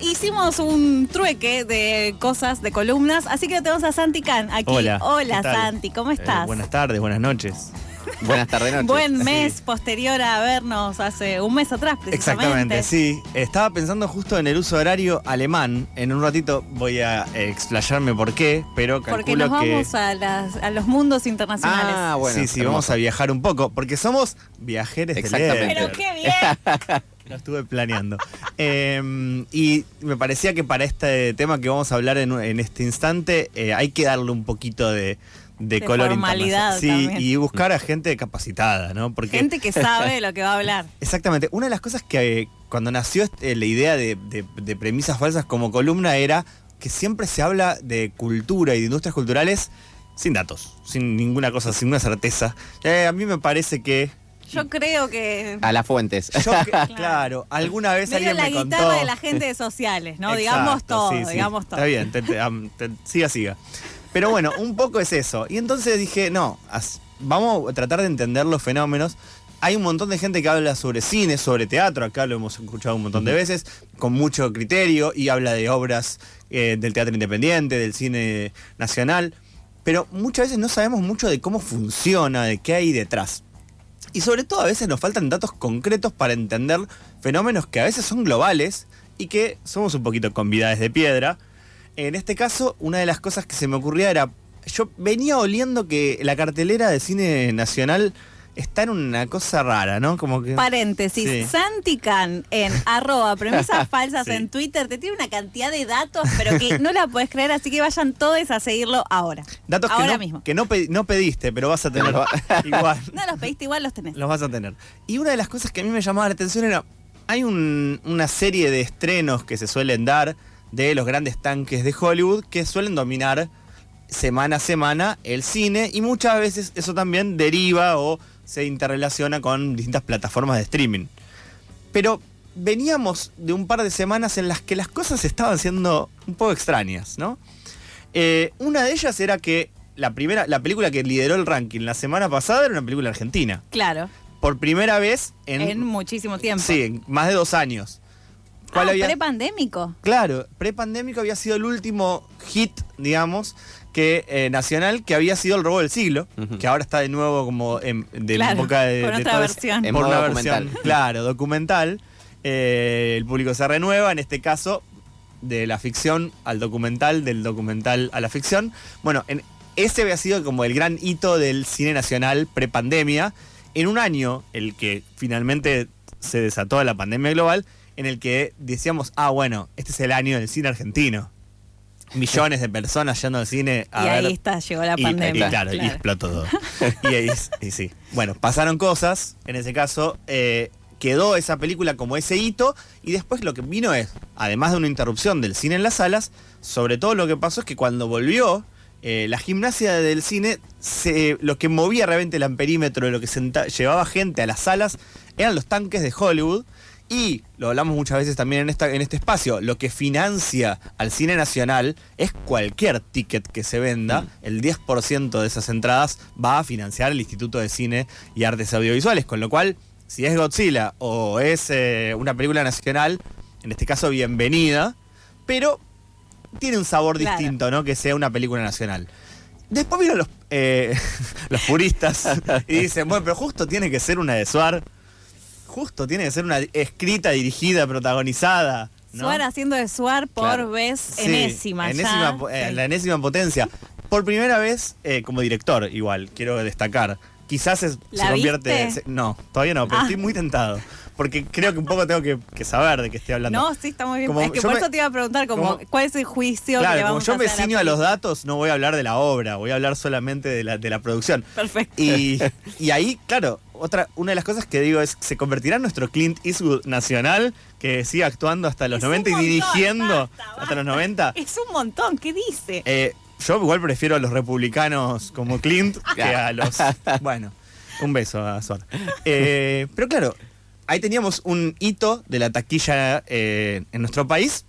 Hicimos un trueque de cosas, de columnas, así que tenemos a Santi Can aquí. Hola. Hola. Santi, ¿cómo Eh, estás? buenas tardes, buenas noches. Buenas tardes, noches. Buen Sí. mes posterior a vernos hace un mes atrás, precisamente. Exactamente, sí. Estaba pensando justo en el uso horario alemán. En un ratito voy a explayarme por qué, pero calculo Porque nos que. vamos a, las- a los mundos internacionales. Ah, bueno. sí, sí, hermoso. vamos a viajar un poco, porque somos viajeros de Exactamente. Pero qué bien. Lo estuve planeando. Eh, y me parecía que para este tema que vamos a hablar en, en este instante, eh, hay que darle un poquito de, de, De color formalidad. Sí, también. y buscar a gente capacitada, ¿no? Porque Gente que sabe lo que va a hablar. Exactamente. Una de las cosas que eh, cuando nació este, la idea de, de- de premisas falsas como columna era que siempre se habla de cultura y de industrias culturales sin datos, sin ninguna cosa, sin una certeza. Eh, a mí me parece que... Yo creo que. A las fuentes. Yo, que- claro, alguna vez Medio alguien la me guitarra contó... de la gente de sociales, ¿no? Exacto, digamos todo, sí, sí. digamos todo. Está bien, te- te- siga, siga. Pero bueno, un poco es eso. Y entonces dije, no, as- vamos a tratar de entender los fenómenos. Hay un montón de gente que habla sobre cine, sobre teatro, acá lo hemos escuchado un montón de veces, con mucho criterio, y habla de obras eh, del teatro independiente, del cine nacional, pero muchas veces no sabemos mucho de cómo funciona, de qué hay detrás. Y sobre todo a veces nos faltan datos concretos para entender fenómenos que a veces son globales y que somos un poquito convidados de piedra. En este caso, una de las cosas que se me ocurría era, yo venía oliendo que la cartelera de cine nacional está en una cosa rara, ¿no? Como que... Paréntesis, Sí. Santi Can en arroba premisas falsas Sí. en Twitter te tiene una cantidad de datos, pero que no la puedes creer, así que vayan todos a seguirlo ahora. Datos que, ahora no, mismo. que no, pe- no pediste, pero vas a tener igual. No los pediste, igual los tenés. Los vas a tener. Y una de las cosas que a mí me llamaba la atención era, hay un- una serie de estrenos que se suelen dar de los grandes tanques de Hollywood que suelen dominar semana a semana el cine y muchas veces eso también deriva o se interrelaciona con distintas plataformas de streaming. Pero veníamos de un par de semanas en las que las cosas estaban siendo un poco extrañas, ¿no? Eh, una de ellas era que la primera, la película que lideró el ranking la semana pasada era una película argentina Claro, por primera vez en, en, muchísimo tiempo. sí, en más de dos años. ah, había- prepandémico. Claro, prepandémico había sido el último hit, digamos, que eh, nacional que había sido el robo del siglo, que ahora está de nuevo como en, de Claro, boca de, con de otra todos- versión. En por modo una documental. versión, claro, documental. Eh, el público se renueva, en este caso, de la ficción al documental, del documental a la ficción. Bueno, en, ese había sido como el gran hito del cine nacional prepandemia, en un año, el que finalmente se desató la pandemia global, en el que decíamos, ah, bueno, este es el año del cine argentino. Millones de personas yendo al cine a y ver ahí está, llegó la y- pandemia. Y, claro, y explotó todo. y, ahí- y sí. Bueno, pasaron cosas. En ese caso, eh, quedó esa película como ese hito. Y después lo que vino es, además de una interrupción del cine en las salas, sobre todo lo que pasó es que cuando volvió, eh, la gimnasia del cine, se- lo que movía realmente el amperímetro, lo que senta- llevaba gente a las salas, eran los tanques de Hollywood. Y lo hablamos muchas veces también en, esta, en este espacio, lo que financia al cine nacional es cualquier ticket que se venda, el 10% de esas entradas va a financiar el Instituto de Cine y Artes Audiovisuales, con lo cual, si es Godzilla o es eh, una película nacional, en este caso bienvenida, pero tiene un sabor Claro. distinto, ¿no? Que sea una película nacional. Después vieron los, eh, los puristas y dicen, bueno, pero justo tiene que ser una de Suar. Justo tiene que ser una escrita, dirigida, protagonizada. ¿no? Suar haciendo de Suar por Claro. vez Sí, enésima. ya. enésima po- eh, Sí. La enésima potencia. Por primera vez eh, como director, igual, quiero destacar. Quizás es- se ¿La convierte... se- no, todavía no, pero Ah. estoy muy tentado. Porque creo que un poco tengo que, que saber de qué estoy hablando. No, sí, está muy bien. Como es que por me- eso te iba a preguntar como, como- cuál es el juicio que le Claro, como yo a me ciño a los datos, no voy a hablar de la obra, voy a hablar solamente de la, de la producción. Perfecto. Y, y ahí, claro, otra, una de las cosas que digo es, se convertirá en nuestro Clint Eastwood nacional, que sigue actuando hasta los Es un 90 y montón, dirigiendo basta, hasta los 90. Es un montón, ¿qué dice? Eh, yo igual prefiero a los republicanos como Clint que a los... Bueno, un beso a Suar. Eh, pero claro, ahí teníamos un hito de la taquilla eh, en nuestro país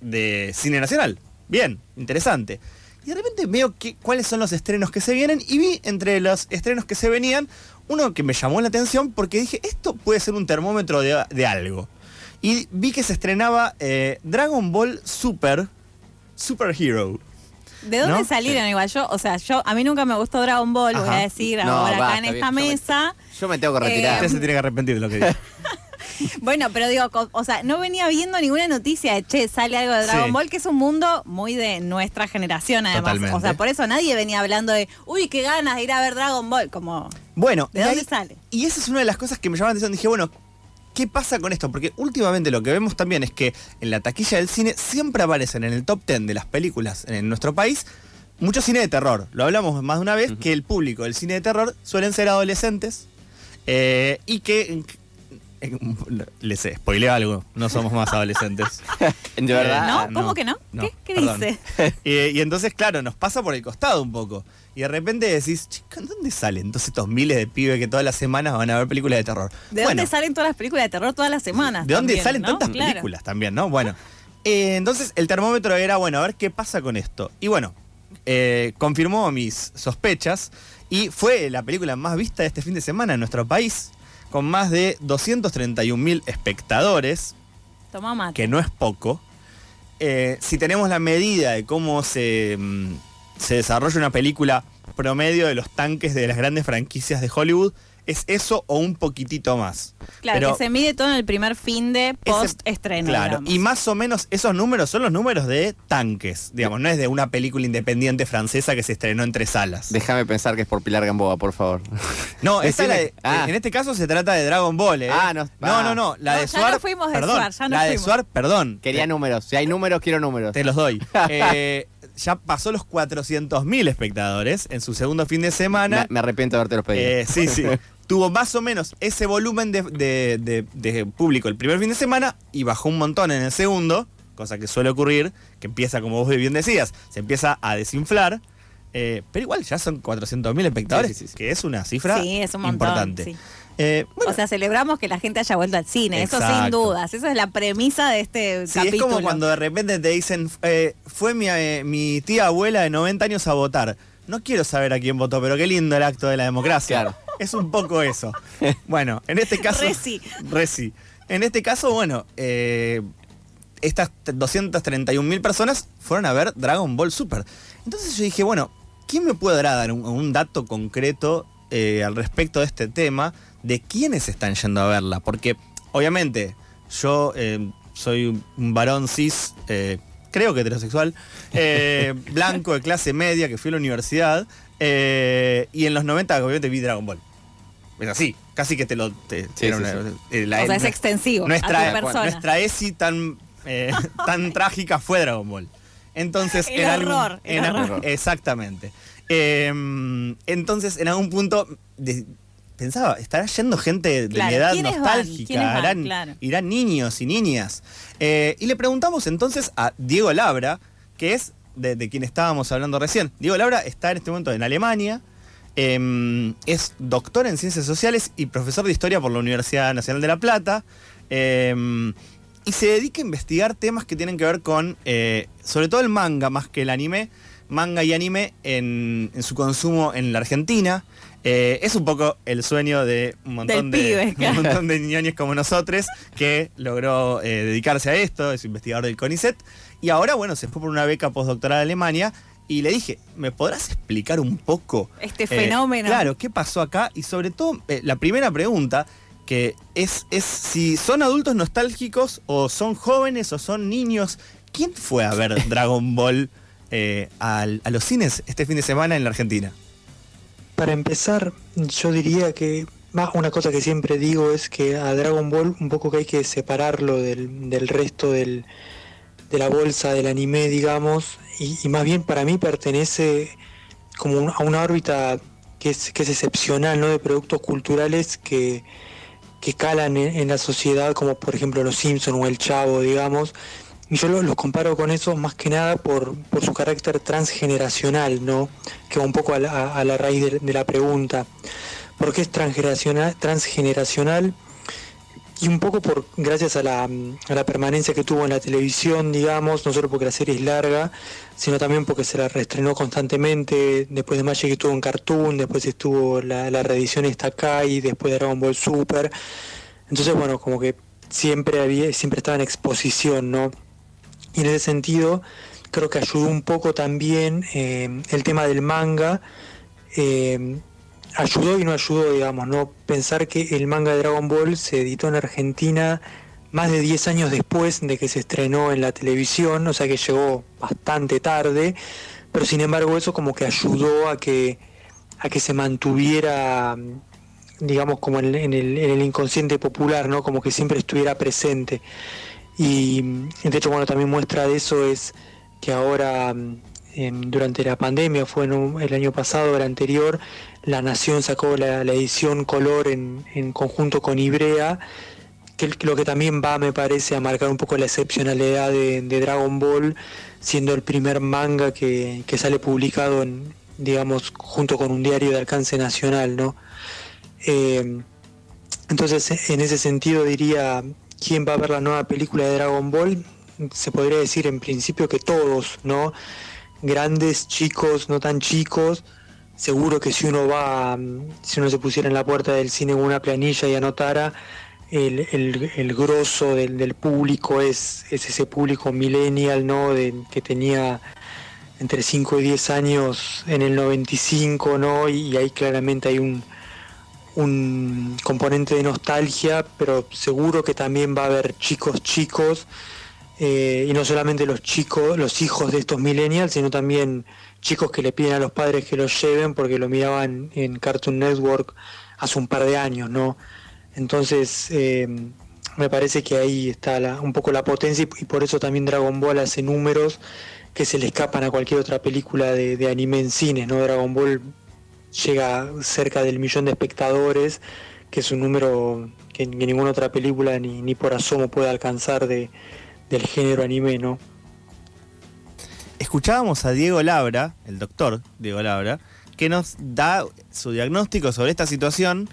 de cine nacional. Bien, interesante. Y de repente veo que, cuáles son los estrenos que se vienen y vi entre los estrenos que se venían uno que me llamó la atención porque dije, esto puede ser un termómetro de, de algo. y vi que se estrenaba eh, Dragon Ball Super, Super Hero. ¿De dónde ¿No? salieron igual? Yo, o sea, yo a mí nunca me gustó Dragon Ball, voy a decir No, ahora acá en bien, esta yo me- mesa. Yo me tengo que retirar. Usted se tiene que arrepentir de lo que dijo. Bueno, pero digo, o sea, no venía viendo ninguna noticia de, che, sale algo de Dragon Sí. Ball, que es un mundo muy de nuestra generación, además. Totalmente. O sea, por eso nadie venía hablando de, uy, qué ganas de ir a ver Dragon Ball, como... Bueno, ¿De dónde ahí- sale? Y esa es una de las cosas que me llama la atención. Dije, bueno, ¿qué pasa con esto? Porque últimamente lo que vemos también es que en la taquilla del cine siempre aparecen en el top 10 de las películas en nuestro país mucho cine de terror. Lo hablamos más de una vez, que el público del cine de terror suelen ser adolescentes eh, y que... eh, les spoileo algo, no somos más adolescentes. De verdad. ¿No? Ah, ¿Cómo no, que no? no, ¿Qué, ¿Qué dice? y, y entonces, claro, nos pasa por el costado un poco. Y de repente decís, chica, ¿dónde salen entonces estos miles de pibes que todas las semanas van a ver películas de terror? ¿De Bueno, dónde salen todas las películas de terror todas las semanas? ¿De dónde salen no? tantas Claro. películas también, no? Bueno, eh, entonces el termómetro era, bueno, a ver qué pasa con esto. Y bueno, eh, confirmó mis sospechas y fue la película más vista de este fin de semana en nuestro país, con más de 231 mil espectadores, Tomá mate. que no es poco. Eh, si tenemos la medida de cómo se, mm, se desarrolla una película promedio de los tanques de las grandes franquicias de Hollywood, es eso o un poquitito más. Claro, Pero que se mide todo en el primer fin de post-estreno. Claro, digamos. y más o menos esos números son los números de tanques, digamos, no es de una película independiente francesa que se estrenó en tres salas. Déjame pensar que es por Pilar Gamboa, por favor. no, esta es la de- ah. en este caso se trata de Dragon Ball, ¿eh? Ah, no- no, no, ah. no, la No, de ya Suar, nos fuimos de perdón, Suar, ya nos la de. Suar, perdón, Quería te- números. Si hay números, quiero números. Te los doy. Eh, ya pasó los 400.000 espectadores en su segundo fin de semana. me arrepiento de haberte los pedido. Eh, sí, sí. Tuvo más o menos ese volumen de, de- de- de público el primer fin de semana y bajó un montón en el segundo, cosa que suele ocurrir, que empieza, como vos bien decías, se empieza a desinflar. eh, pero igual ya son 400.000 espectadores, Sí, sí, que es una cifra Sí, es un montón, importante. Eh, bueno, o sea, celebramos que la gente haya vuelto al cine, eso sin dudas. Esa es la premisa de este Sí, capítulo. es como cuando de repente te dicen, eh, fue mi, eh, mi tía abuela de 90 años a votar. No quiero saber a quién votó, pero qué lindo el acto de la democracia. Claro. Es un poco eso. Bueno, en este caso... Re sí. Re sí. En este caso, bueno, eh, estas 231 mil personas fueron a ver Dragon Ball Super. Entonces yo dije, bueno, ¿quién me puede dar un, un dato concreto eh, al respecto de este tema de quiénes están yendo a verla? Porque, obviamente, yo eh, soy un varón cis, eh, creo que heterosexual, eh, blanco de clase media, que fui a la universidad, eh, y en los 90 obviamente vi Dragon Ball. Es así, casi que te lo... te- Sí, era sí, una- sí. eh, la- o sea, es extensivo nuestra, a tu persona. nuestra ESI tan, eh, tan trágica fue Dragon Ball. Entonces, El en algún- horror, el en algún- horror. exactamente. Eh, entonces, en algún punto de- pensaba, estará yendo gente de Claro, mi edad nostálgica, ¿Quiénes van? harán- Claro. irán niños y niñas. Eh, y le preguntamos entonces a Diego Labra, que es de, de quien estábamos hablando recién. Diego Labra está en este momento en Alemania. eh, es doctor en ciencias sociales y profesor de historia por la Universidad Nacional de La Plata. eh, y se dedica a investigar temas que tienen que ver con, eh, sobre todo el manga más que el anime, manga y anime en, en su consumo en la Argentina. Eh, es un poco el sueño de un montón, Del de, pibe, un claro. montón de ñoños como nosotros que logró eh, dedicarse a esto, es investigador del CONICET. Y ahora, bueno, se fue por una beca postdoctoral a Alemania. Y le dije, ¿me podrás explicar un poco Este eh, fenómeno. claro, ¿qué pasó acá? Y sobre todo, la primera pregunta, que es, es si son adultos nostálgicos o son jóvenes o son niños. ¿Quién fue a ver Dragon Ball eh, a los cines este fin de semana en la Argentina? Para empezar, yo diría que más una cosa que siempre digo es que a Dragon Ball un poco que hay que separarlo del, del resto del, de la bolsa del anime, digamos, y, y más bien para mí pertenece como un- a una órbita que es, que es excepcional, ¿no? De productos culturales que, que calan en, en la sociedad, como por ejemplo Los Simpson o El Chavo, digamos. Y yo lo- los comparo con eso más que nada por, por su carácter transgeneracional, ¿no? Que va un poco a la, raíz de, la pregunta. ¿Por qué es transgeneracional? transgeneracional? Y un poco por gracias a la, a la permanencia que tuvo en la televisión, digamos, no solo porque la serie es larga, sino también porque se la reestrenó constantemente, después de Magic estuvo en Cartoon, después estuvo la, la reedición esta acá y después de Dragon Ball Super. Entonces, bueno, como que siempre había, siempre estaba en exposición, ¿no? Y en ese sentido, creo que ayudó un poco también eh, el tema del manga. eh, ayudó y no ayudó, digamos, ¿no? Pensar que el manga de Dragon Ball se editó en Argentina más de 10 años después de que se estrenó en la televisión, o sea que llegó bastante tarde, pero sin embargo eso como que ayudó a que, a que se mantuviera, digamos, como en, el, en el inconsciente popular, ¿no? Como que siempre estuviera presente. Y de hecho, bueno, también muestra de eso es que ahora, en- durante la pandemia, fue en un- el año pasado, el anterior, La Nación sacó la, edición color en, en conjunto con Ibrea, que lo que también va, me parece, a marcar un poco la excepcionalidad de, de Dragon Ball, siendo el primer manga que, que sale publicado, en, digamos, junto con un diario de alcance nacional, ¿no? Eh, entonces, en ese sentido diría, ¿quién va a ver la nueva película de Dragon Ball? Se podría decir en principio que todos, ¿no? Grandes, chicos, no tan chicos. Seguro que si uno va, mm, si uno se pusiera en la puerta del cine con una planilla y anotara, el, el, grosso del, del público es, es ese público millennial, ¿no? De, que tenía entre 5 y 10 años en el 95, ¿no? Y, ahí claramente hay un, un componente de nostalgia, pero seguro que también va a haber chicos chicos, eh, y no solamente los chicos, los hijos de estos millennials, sino también chicos que le piden a los padres que los lleven porque lo miraban en Cartoon Network hace un par de años, ¿no? Entonces, eh, me parece que ahí está la- un poco la potencia y, por eso también Dragon Ball hace números que se le escapan a cualquier otra película de, de anime en cine, ¿no? Dragon Ball llega cerca del millón de espectadores, que es un número que, ninguna otra película ni, ni por asomo puede alcanzar de, del género anime, ¿no? Escuchábamos a Diego Labra, el doctor Diego Labra, que nos da su diagnóstico sobre esta situación.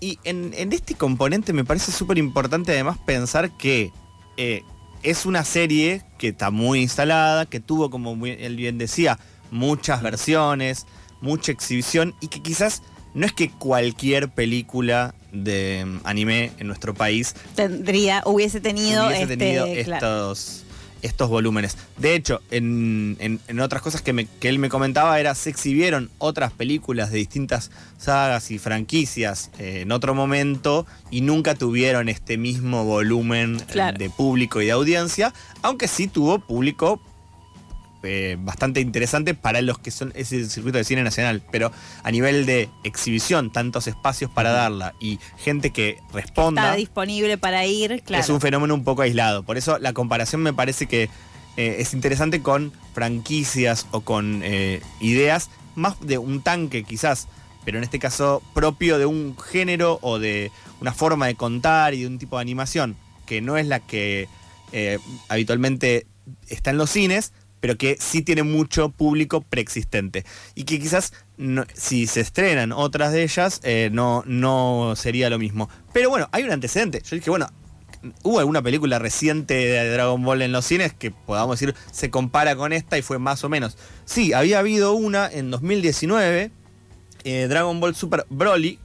Y en, en este componente me parece súper importante además pensar que eh, es una serie que está muy instalada, que tuvo, como él bien decía, muchas versiones, mucha exhibición y que quizás no es que cualquier película de mm, anime en nuestro país Tendría, hubiese tenido, hubiese este, claro. estos, estos volúmenes. De hecho, en, en- en otras cosas que, me- que él me comentaba era, se exhibieron otras películas de distintas sagas y franquicias eh, en otro momento y nunca tuvieron este mismo volumen eh, Claro. de público y de audiencia, aunque sí tuvo público eh, bastante interesante para los que son ese circuito de cine nacional, pero a nivel de exhibición, tantos espacios para darla y gente que responda Está disponible para ir, claro. es un fenómeno un poco aislado. Por eso la comparación me parece que eh, es interesante con franquicias o con eh, ideas más de un tanque quizás, pero en este caso propio de un género o de una forma de contar y de un tipo de animación que no es la que eh, habitualmente está en los cines, pero que sí tiene mucho público preexistente. Y que quizás no- si se estrenan otras de ellas, eh, no, no sería lo mismo. Pero bueno, hay un antecedente. Yo dije, bueno, ¿hubo alguna película reciente de Dragon Ball en los cines que podamos decir se compara con esta y fue más o menos? Sí, había habido una en 2019, eh, Dragon Ball Super Broly,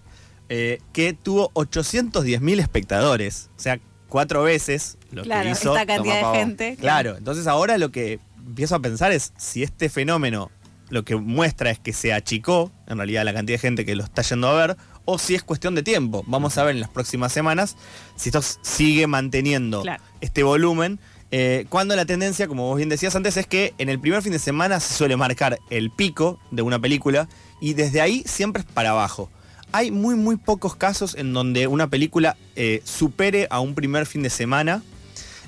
eh, que tuvo 810.000 espectadores. O sea, cuatro veces lo claro, que hizo. esta cantidad de gente. Claro, entonces ahora lo que empiezo a pensar es si este fenómeno lo que muestra es que se achicó, en realidad, la cantidad de gente que lo está yendo a ver, o si es cuestión de tiempo. Vamos a ver en las próximas semanas si esto sigue manteniendo Claro. este volumen. eh, cuando la tendencia, como vos bien decías antes, es que en el primer fin de semana se suele marcar el pico de una película y desde ahí siempre es para abajo. Hay muy, muy pocos casos en donde una película eh, supere a un primer fin de semana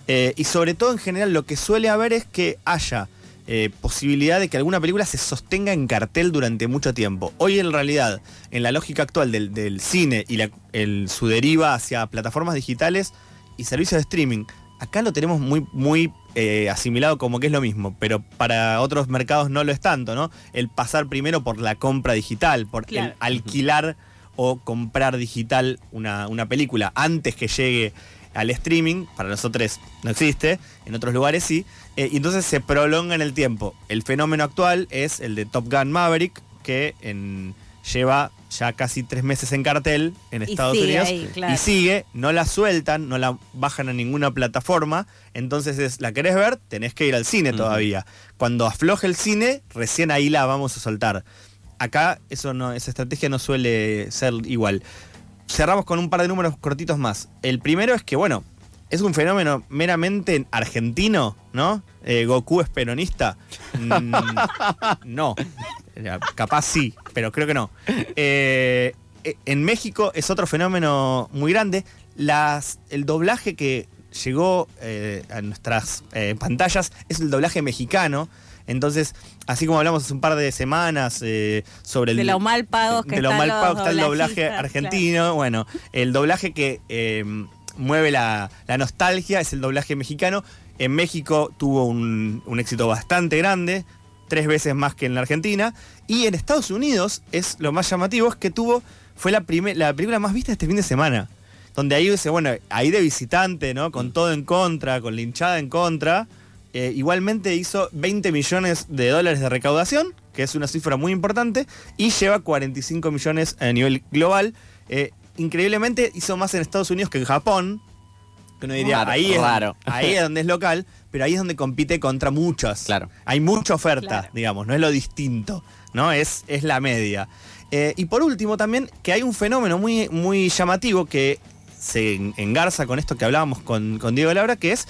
eh, y sobre todo en general lo que suele haber es que haya eh, posibilidad de que alguna película se sostenga en cartel durante mucho tiempo. Hoy en realidad, en la lógica actual del, del cine y la- el- su deriva hacia plataformas digitales y servicios de streaming, acá lo tenemos muy, muy eh, asimilado como que es lo mismo, pero para otros mercados no lo es tanto, ¿no? El pasar primero por la compra digital, por Claro. el alquilar o comprar digital una, una película antes que llegue al streaming, para nosotros no existe, en otros lugares sí, eh, y entonces se prolonga en el tiempo. El fenómeno actual es el de Top Gun Maverick, que en, lleva ya casi tres meses en cartel en Y Estados sigue Unidos ahí, claro. y sigue, no la sueltan, no la bajan a ninguna plataforma, entonces es, la querés ver, tenés que ir al cine todavía. Cuando afloje el cine, recién ahí la vamos a soltar. Acá eso no, esa estrategia no suele ser igual. Cerramos con un par de números cortitos más. El primero es que, bueno, es un fenómeno meramente argentino, ¿no? Eh, Goku es peronista. Mm, no. Eh, Capaz sí, pero creo que no. Eh, en México es otro fenómeno muy grande. Las, el doblaje que llegó a nuestras pantallas es el doblaje mexicano. Entonces, así como hablamos hace un par de semanas eh, sobre el De lo mal pagos que de lo mal los pago que está el doblaje argentino. Bueno, el doblaje que eh, mueve la, la nostalgia es el doblaje mexicano. En México tuvo un, un éxito bastante grande, tres veces más que en la Argentina. Y en Estados Unidos es lo más llamativo, es que tuvo, fue la, prime- la película más vista este fin de semana. Donde ahí dice, bueno, ahí de visitante, ¿no? Con todo en contra, con la hinchada en contra. Eh, igualmente hizo 20 millones de dólares de recaudación, que es una cifra muy importante, y lleva 45 millones a nivel global. Eh, increíblemente hizo más en Estados Unidos que en Japón, que uno diría, ahí, es, raro. ahí es donde es local, pero ahí es donde compite contra muchas. Claro. Hay mucha oferta, Claro. digamos, no es lo distinto, ¿no? Es, es la media. Eh, y por último también que hay un fenómeno muy, muy llamativo que se en- engarza con esto que hablábamos con, con Diego Laura, que es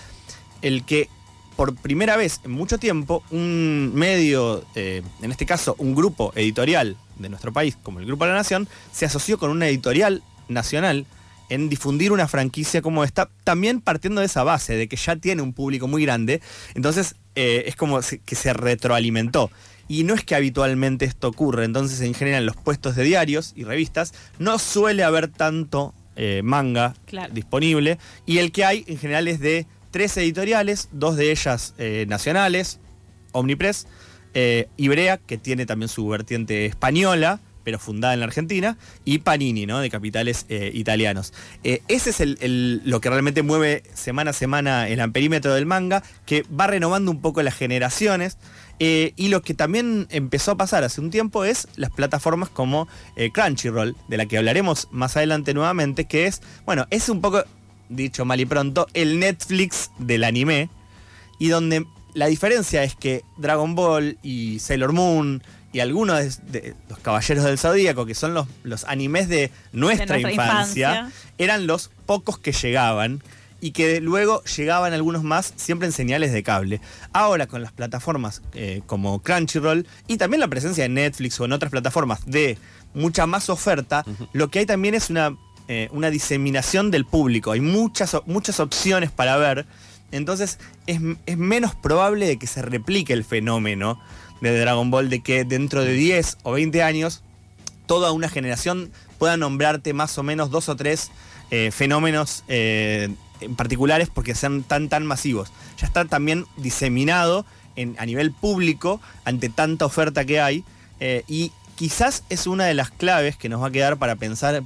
el que por primera vez en mucho tiempo un medio, eh, en este caso un grupo editorial de nuestro país, como el Grupo de la Nación, se asoció con una editorial nacional en difundir una franquicia como esta, también partiendo de esa base, de que ya tiene un público muy grande, entonces eh, es como que se retroalimentó. Y no es que habitualmente esto ocurre, entonces en general en los puestos de diarios y revistas no suele haber tanto eh, manga Claro. disponible y el que hay en general es de tres editoriales, dos de ellas eh, nacionales, Omnipress, eh, Ibrea, que tiene también su vertiente española, pero fundada en la Argentina, y Panini, ¿no? De capitales eh, italianos. Eh, ese es el- lo que realmente mueve semana a semana el amperímetro del manga, que va renovando un poco las generaciones. y lo que también empezó a pasar hace un tiempo es las plataformas como Crunchyroll, de la que hablaremos más adelante nuevamente, que es, bueno, es un poco, dicho mal y pronto, el Netflix del anime, y donde la diferencia es que Dragon Ball y Sailor Moon y algunos de, de los Caballeros del Zodíaco, que son los, los animes de nuestra, nuestra infancia, infancia. eran los pocos que llegaban y que luego llegaban algunos más siempre en señales de cable. Ahora con las plataformas eh, como Crunchyroll y también la presencia de Netflix o en otras plataformas de mucha más oferta, lo que hay también es una, eh, una diseminación del público. Hay muchas, muchas opciones para ver. Entonces es, es menos probable de que se replique el fenómeno de Dragon Ball, de que dentro de 10 o 20 años toda una generación pueda nombrarte más o menos dos o tres eh, fenómenos eh, en particulares porque sean tan tan masivos. Ya está también diseminado en, a nivel público ante tanta oferta que hay y quizás es una de las claves que nos va a quedar para pensar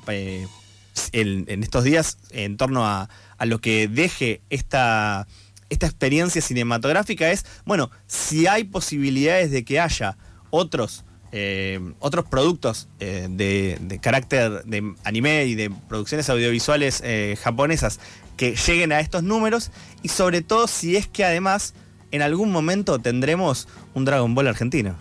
en, en estos días en torno a, a lo que deje esta, esta experiencia cinematográfica es, bueno, si hay posibilidades de que haya otros eh, otros productos eh, de, de carácter de anime y de producciones audiovisuales eh, japonesas que lleguen a estos números y sobre todo si es que además en algún momento tendremos un Dragon Ball argentino.